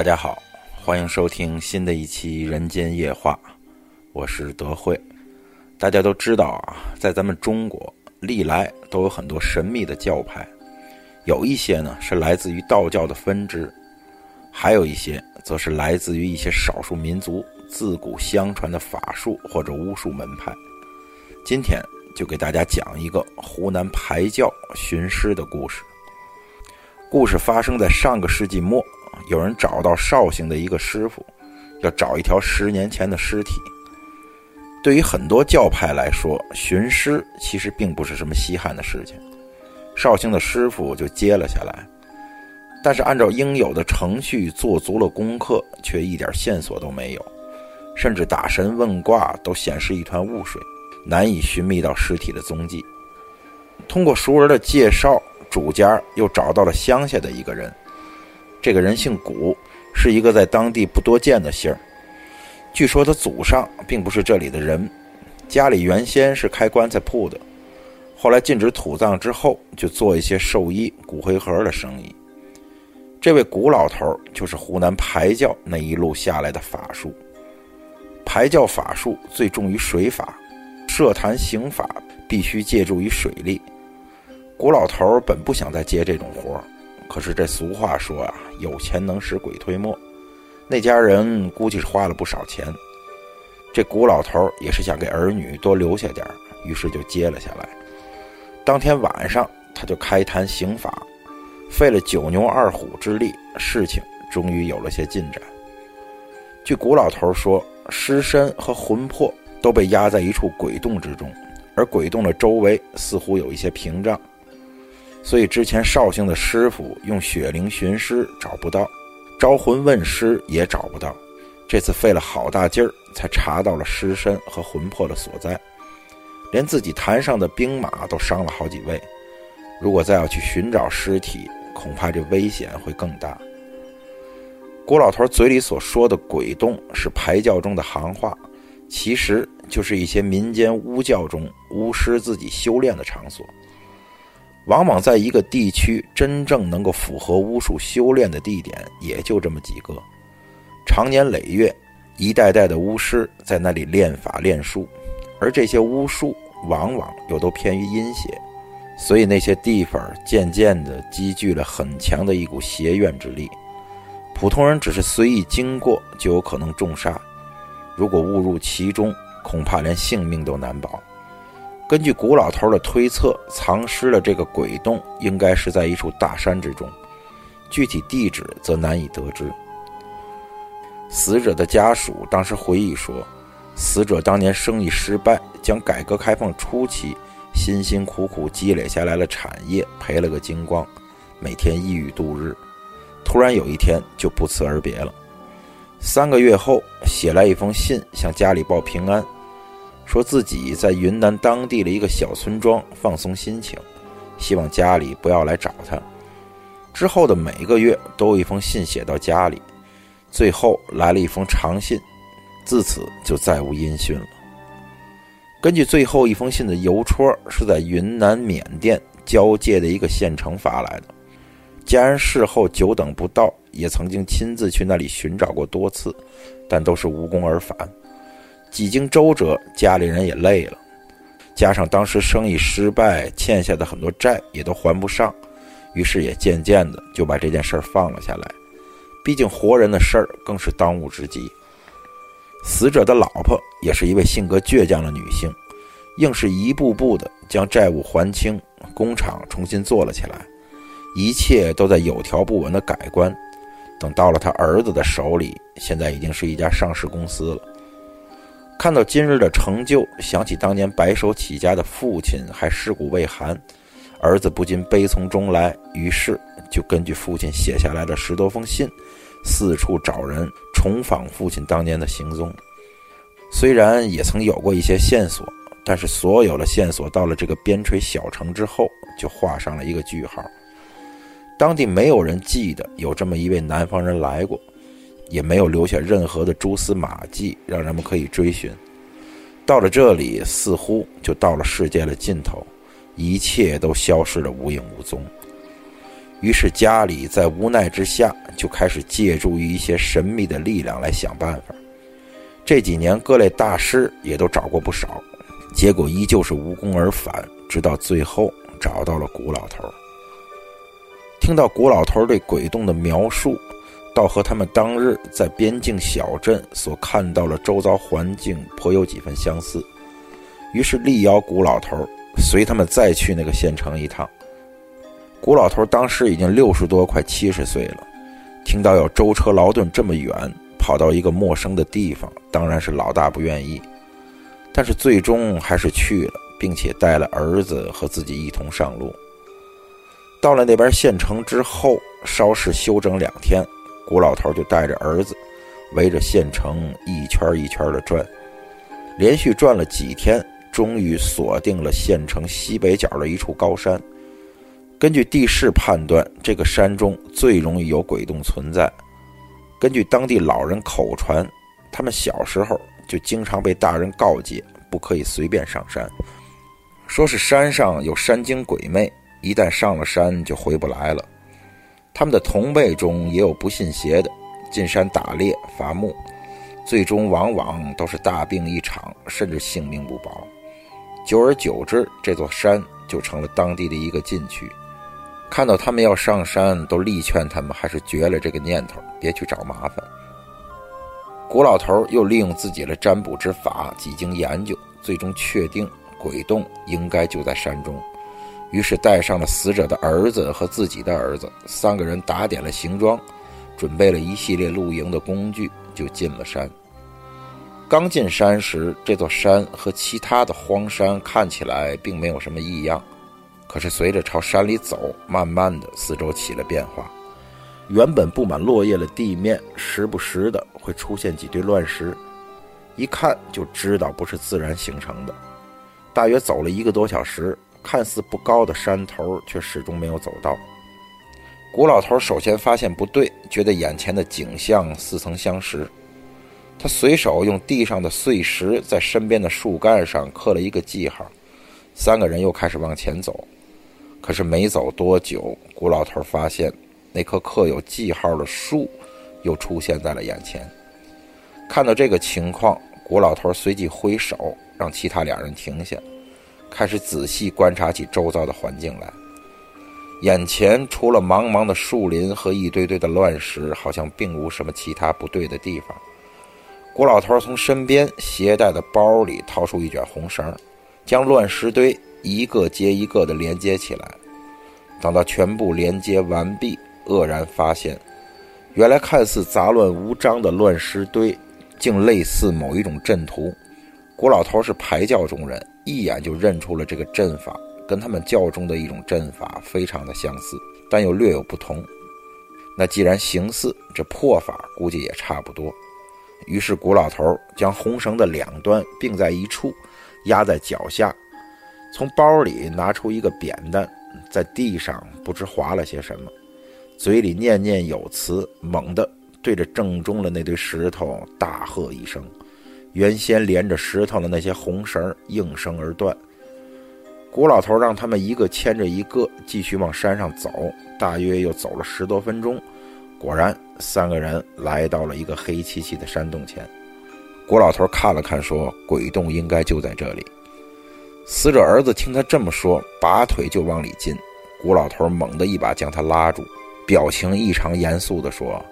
大家好，欢迎收听新的一期《人间夜话》，我是德惠。大家都知道啊，在咱们中国，历来都有很多神秘的教派，有一些呢是来自于道教的分支，还有一些则是来自于一些少数民族自古相传的法术或者巫术门派。今天就给大家讲一个湖南排教寻师的故事。故事发生在上个世纪末，有人找到绍兴的一个师傅，要找一条十年前的尸体。对于很多教派来说，寻尸其实并不是什么稀罕的事情。绍兴的师傅就接了下来，但是按照应有的程序做足了功课，却一点线索都没有，甚至打神问卦都显示一团雾水，难以寻觅到尸体的踪迹。通过熟人的介绍。主家又找到了乡下的一个人，这个人姓古，是一个在当地不多见的姓儿。据说他祖上并不是这里的人，家里原先是开棺材铺的，后来禁止土葬之后，就做一些寿衣、骨灰盒的生意。这位古老头就是湖南排教那一路下来的法术。排教法术最重于水法，设坛行法必须借助于水力。古老头本不想再接这种活儿可是这俗话说啊，有钱能使鬼推磨。那家人估计是花了不少钱。这古老头也是想给儿女多留下点于是就接了下来。当天晚上，他就开坛行法，费了九牛二虎之力，事情终于有了些进展。据古老头说，尸身和魂魄都被压在一处鬼洞之中，而鬼洞的周围似乎有一些屏障。所以之前绍兴的师傅用血灵寻尸找不到，招魂问尸也找不到，这次费了好大劲儿才查到了尸身和魂魄的所在，连自己坛上的兵马都伤了好几位。如果再要去寻找尸体，恐怕这危险会更大。郭老头嘴里所说的鬼洞是排教中的行话，其实就是一些民间巫教中巫师自己修炼的场所。往往在一个地区，真正能够符合巫术修炼的地点也就这么几个。长年累月，一代代的巫师在那里练法练术，而这些巫术往往又都偏于阴邪，所以那些地方渐渐地积聚了很强的一股邪怨之力。普通人只是随意经过，就有可能中杀。如果误入其中，恐怕连性命都难保。根据古老头的推测，藏尸的这个鬼洞应该是在一处大山之中，具体地址则难以得知。死者的家属当时回忆说，死者当年生意失败，将改革开放初期辛辛苦苦积累下来的产业赔了个精光，每天抑郁度日，突然有一天就不辞而别了。三个月后，写来一封信向家里报平安。说自己在云南当地的一个小村庄放松心情，希望家里不要来找他。之后的每个月都有一封信写到家里，最后来了一封长信，自此就再无音讯了。根据最后一封信的邮戳是在云南缅甸交界的一个县城发来的，家人事后久等不到，也曾经亲自去那里寻找过多次，但都是无功而返。几经周折，家里人也累了，加上当时生意失败，欠下的很多债也都还不上，于是也渐渐的就把这件事儿放了下来。毕竟活人的事儿更是当务之急。死者的老婆也是一位性格倔强的女性，硬是一步步的将债务还清，工厂重新做了起来，一切都在有条不紊的改观。等到了他儿子的手里，现在已经是一家上市公司了。看到今日的成就，想起当年白手起家的父亲还尸骨未寒，儿子不禁悲从中来，于是就根据父亲写下来的十多封信，四处找人重访父亲当年的行踪。虽然也曾有过一些线索，但是所有的线索到了这个边陲小城之后，就画上了一个句号。当地没有人记得有这么一位南方人来过。也没有留下任何的蛛丝马迹，让人们可以追寻。到了这里，似乎就到了世界的尽头，一切都消失得无影无踪。于是家里在无奈之下就开始借助于一些神秘的力量来想办法。这几年各类大师也都找过不少，结果依旧是无功而返。直到最后找到了古老头。听到古老头对鬼洞的描述，倒和他们当日在边境小镇所看到了周遭环境颇有几分相似。于是力邀古老头随他们再去那个县城一趟。古老头当时已经六十多，快七十岁了，听到要舟车劳顿这么远，跑到一个陌生的地方，当然是老大不愿意。但是最终还是去了，并且带了儿子和自己一同上路。到了那边县城之后，稍事休整两天，古老头就带着儿子，围着县城一圈一圈的转，连续转了几天，终于锁定了县城西北角的一处高山。根据地势判断，这个山中最容易有鬼洞存在。根据当地老人口传，他们小时候就经常被大人告诫，不可以随便上山，说是山上有山精鬼魅，一旦上了山就回不来了。他们的同辈中也有不信邪的，进山打猎伐木，最终往往都是大病一场，甚至性命不保。久而久之，这座山就成了当地的一个禁区。看到他们要上山，都力劝他们还是绝了这个念头，别去找麻烦。古老头又利用自己的占卜之法，几经研究，最终确定鬼洞应该就在山中，于是带上了死者的儿子和自己的儿子，三个人打点了行装，准备了一系列露营的工具，就进了山。刚进山时，这座山和其他的荒山看起来并没有什么异样。可是随着朝山里走，慢慢的四周起了变化。原本布满落叶的地面，时不时的会出现几堆乱石，一看就知道不是自然形成的。大约走了一个多小时，看似不高的山头却始终没有走到。古老头首先发现不对，觉得眼前的景象似曾相识。他随手用地上的碎石在身边的树干上刻了一个记号。三个人又开始往前走。可是没走多久，古老头发现那棵刻有记号的树又出现在了眼前。看到这个情况，古老头随即挥手让其他两人停下，开始仔细观察起周遭的环境来。眼前除了茫茫的树林和一堆堆的乱石，好像并无什么其他不对的地方。古老头从身边携带的包里掏出一卷红绳，将乱石堆。一个接一个的连接起来，等到全部连接完毕，愕然发现，原来看似杂乱无章的乱石堆，竟类似某一种阵图。古老头是排教中人，一眼就认出了这个阵法，跟他们教中的一种阵法非常的相似，但又略有不同。那既然形似，这破法估计也差不多。于是古老头将红绳的两端并在一处，压在脚下。从包里拿出一个扁担，在地上不知划了些什么，嘴里念念有词，猛地对着正中的那堆石头大喝一声，原先连着石头的那些红绳应声而断。古老头让他们一个牵着一个继续往山上走，大约又走了十多分钟，果然三个人来到了一个黑漆漆的山洞前。古老头看了看，说：“鬼洞应该就在这里。”死者儿子听他这么说，拔腿就往里进。古老头猛地一把将他拉住，表情异常严肃地说：“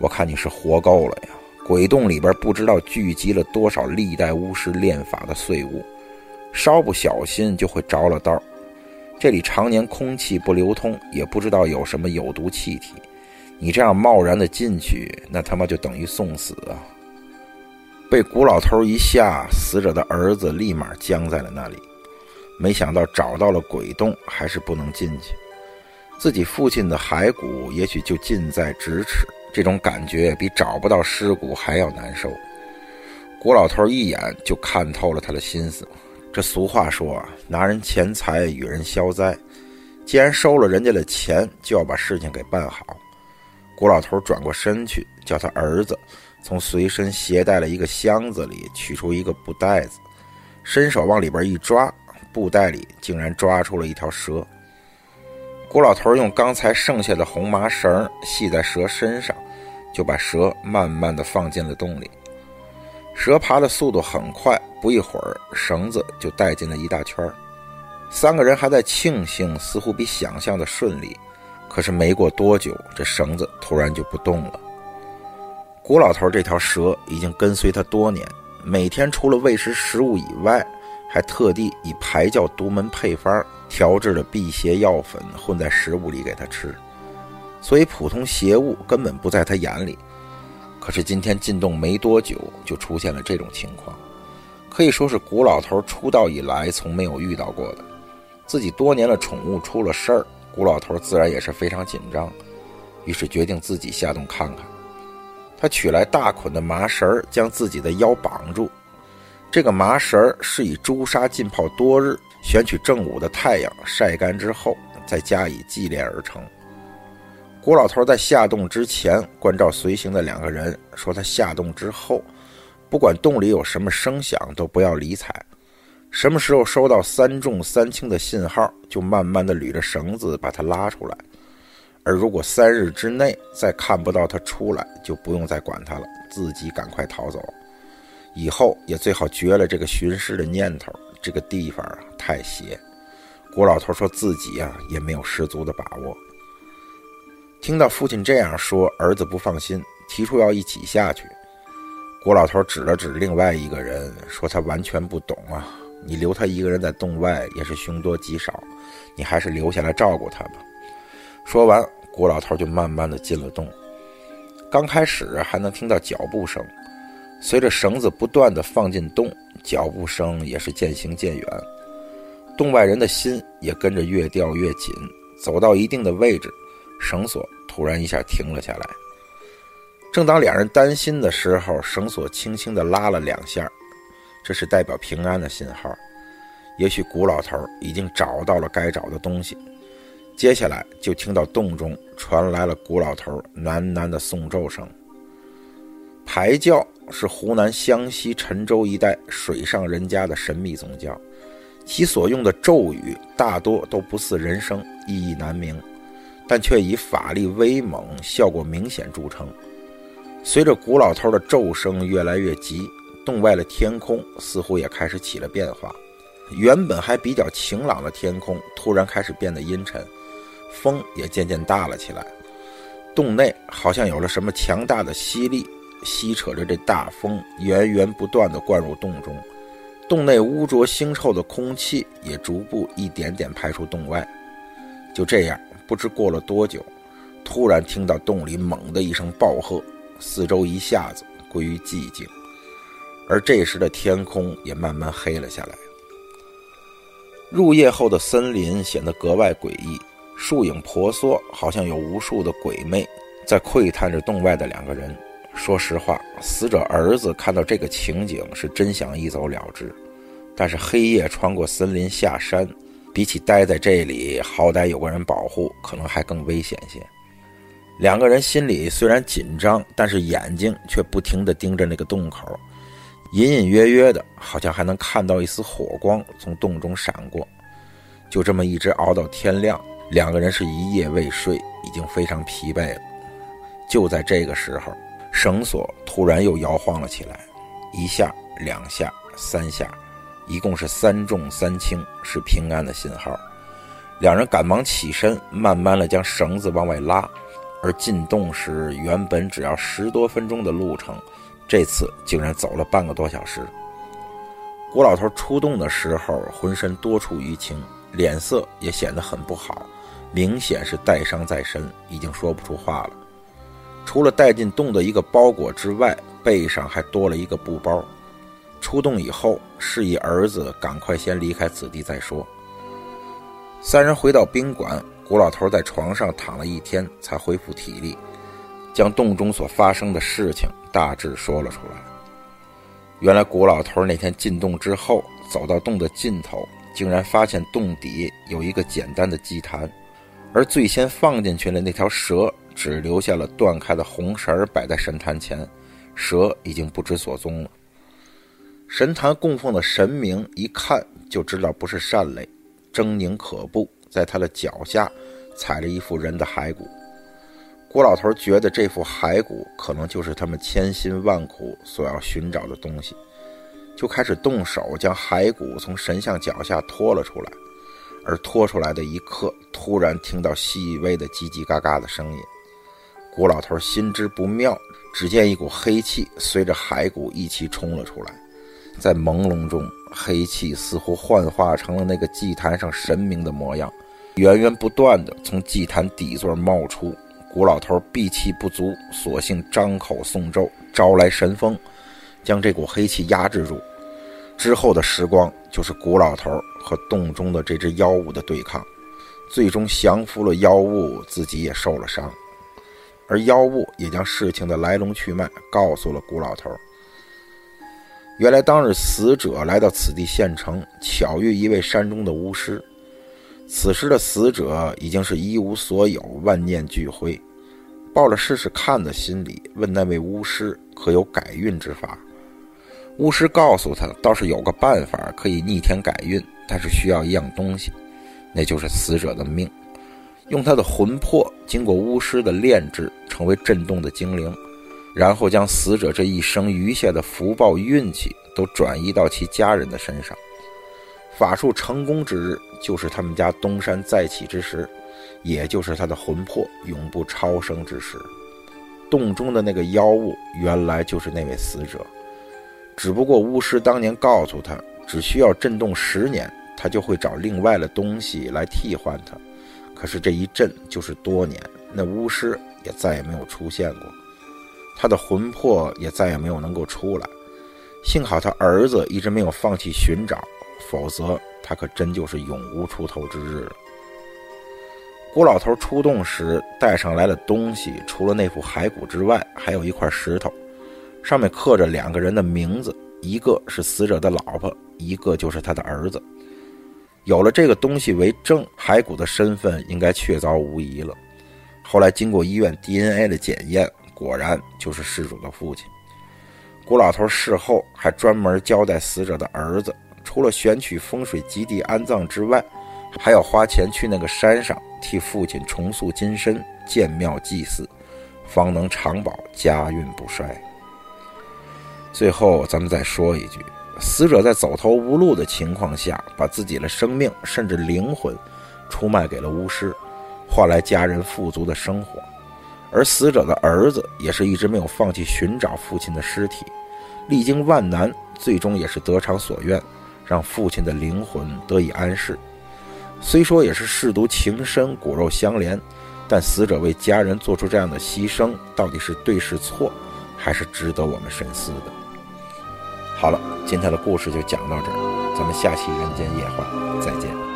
我看你是活够了呀！鬼洞里边不知道聚集了多少历代巫师炼法的碎物，稍不小心就会着了道。这里常年空气不流通，也不知道有什么有毒气体。你这样贸然的进去，那他妈就等于送死啊！”被古老头一吓，死者的儿子立马僵在了那里。没想到找到了鬼洞，还是不能进去。自己父亲的骸骨也许就近在咫尺，这种感觉比找不到尸骨还要难受。古老头一眼就看透了他的心思。这俗话说啊，拿人钱财与人消灾。既然收了人家的钱，就要把事情给办好。古老头转过身去，叫他儿子。从随身携带了一个箱子里取出一个布袋子，伸手往里边一抓，布袋里竟然抓出了一条蛇。古老头用刚才剩下的红麻绳系在蛇身上，就把蛇慢慢的放进了洞里。蛇爬的速度很快，不一会儿，绳子就带进了一大圈三个人还在庆幸，似乎比想象的顺利。可是没过多久，这绳子突然就不动了。古老头这条蛇已经跟随他多年，每天除了喂食食物以外，还特地以排教独门配方调制的辟邪药粉混在食物里给他吃，所以普通邪物根本不在他眼里。可是今天进洞没多久，就出现了这种情况，可以说是古老头出道以来从没有遇到过的。自己多年的宠物出了事儿。古老头自然也是非常紧张，于是决定自己下洞看看。他取来大捆的麻绳，将自己的腰绑住。这个麻绳是以朱砂浸泡多日，选取正午的太阳晒干之后，再加以祭炼而成。郭老头在下洞之前，关照随行的两个人说：“他下洞之后，不管洞里有什么声响，都不要理睬。”什么时候收到三重三轻的信号，就慢慢的捋着绳子把它拉出来。而如果三日之内再看不到他出来，就不用再管他了，自己赶快逃走。以后也最好绝了这个寻尸的念头。这个地方啊太邪。郭老头说自己啊也没有十足的把握。听到父亲这样说，儿子不放心，提出要一起下去。郭老头指了指另外一个人，说他完全不懂啊。你留他一个人在洞外也是凶多吉少，你还是留下来照顾他吧。说完，郭老头就慢慢的进了洞。刚开始还能听到脚步声，随着绳子不断的放进洞，脚步声也是渐行渐远。洞外人的心也跟着越掉越紧。走到一定的位置，绳索突然一下停了下来。正当两人担心的时候，绳索轻轻的拉了两下。这是代表平安的信号，也许古老头已经找到了该找的东西。接下来就听到洞中传来了古老头喃喃的诵咒声。排教是湖南湘西陈州一带水上人家的神秘宗教，其所用的咒语大多都不似人声，意义难明，但却以法力威猛、效果明显著称。随着古老头的咒声越来越急。洞外的天空似乎也开始起了变化，原本还比较晴朗的天空突然开始变得阴沉，风也渐渐大了起来。洞内好像有了什么强大的吸力，吸扯着这大风源源不断地灌入洞中。洞内污浊腥臭的空气也逐步一点点排出洞外。就这样，不知过了多久，突然听到洞里猛的一声暴喝，四周一下子归于寂静。而这时的天空也慢慢黑了下来。入夜后的森林显得格外诡异，树影婆娑，好像有无数的鬼魅在窥探着洞外的两个人。说实话，死者儿子看到这个情景是真想一走了之，但是黑夜穿过森林下山，比起待在这里，好歹有个人保护，可能还更危险些。两个人心里虽然紧张，但是眼睛却不停地盯着那个洞口。隐隐约约的，好像还能看到一丝火光从洞中闪过。就这么一直熬到天亮，两个人是一夜未睡，已经非常疲惫了。就在这个时候，绳索突然又摇晃了起来，一下、两下、三下，一共是三重三轻，是平安的信号。两人赶忙起身，慢慢的将绳子往外拉。而进洞时，原本只要十多分钟的路程。这次竟然走了半个多小时。郭老头出洞的时候，浑身多处淤青，脸色也显得很不好，明显是带伤在身，已经说不出话了。除了带进洞的一个包裹之外，背上还多了一个布包。出洞以后，示意儿子赶快先离开此地再说。三人回到宾馆，古老头在床上躺了一天，才恢复体力。将洞中所发生的事情大致说了出来。原来古老头那天进洞之后，走到洞的尽头，竟然发现洞底有一个简单的祭坛，而最先放进去的那条蛇，只留下了断开的红绳摆在神坛前，蛇已经不知所踪了。神坛供奉的神明一看就知道不是善类，狰狞可怖，在他的脚下踩着一副人的骸骨。郭老头觉得这副骸骨可能就是他们千辛万苦所要寻找的东西，就开始动手将骸骨从神像脚下拖了出来。而拖出来的一刻，突然听到细微的叽叽嘎嘎的声音。郭老头心知不妙，只见一股黑气随着骸骨一起冲了出来，在朦胧中，黑气似乎幻化成了那个祭坛上神明的模样，源源不断的从祭坛底座冒出。古老头闭气不足，索性张口诵咒，招来神风，将这股黑气压制住。之后的时光，就是古老头和洞中的这只妖物的对抗，最终降服了妖物，自己也受了伤，而妖物也将事情的来龙去脉告诉了古老头。原来当日死者来到此地县城，巧遇一位山中的巫师，此时的死者已经是一无所有，万念俱灰，抱着试试看的心理，问那位巫师可有改运之法。巫师告诉他，倒是有个办法可以逆天改运，但是需要一样东西，那就是死者的命。用他的魂魄经过巫师的炼制，成为震动的精灵，然后将死者这一生余下的福报运气都转移到其家人的身上。法术成功之日，就是他们家东山再起之时，也就是他的魂魄永不超生之时。洞中的那个妖物，原来就是那位死者。只不过巫师当年告诉他，只需要震动十年，他就会找另外的东西来替换他。可是这一震就是多年，那巫师也再也没有出现过，他的魂魄也再也没有能够出来。幸好他儿子一直没有放弃寻找，否则他可真就是永无出头之日了。郭老头出洞时带上来的东西，除了那副骸骨之外，还有一块石头。上面刻着两个人的名字，一个是死者的老婆，一个就是他的儿子。有了这个东西为证，骸骨的身份应该确凿无疑了。后来经过医院 DNA 的检验，果然就是失主的父亲。古老头事后还专门交代死者的儿子，除了选取风水基地安葬之外，还要花钱去那个山上替父亲重塑金身，建庙祭祀，方能长保家运不衰。最后，咱们再说一句：死者在走投无路的情况下，把自己的生命甚至灵魂出卖给了巫师，换来家人富足的生活；而死者的儿子也是一直没有放弃寻找父亲的尸体，历经万难，最终也是得偿所愿，让父亲的灵魂得以安适。虽说也是舐犊情深，骨肉相连，但死者为家人做出这样的牺牲，到底是对是错，还是值得我们深思的。好了，今天的故事就讲到这儿，咱们下期人间夜话再见。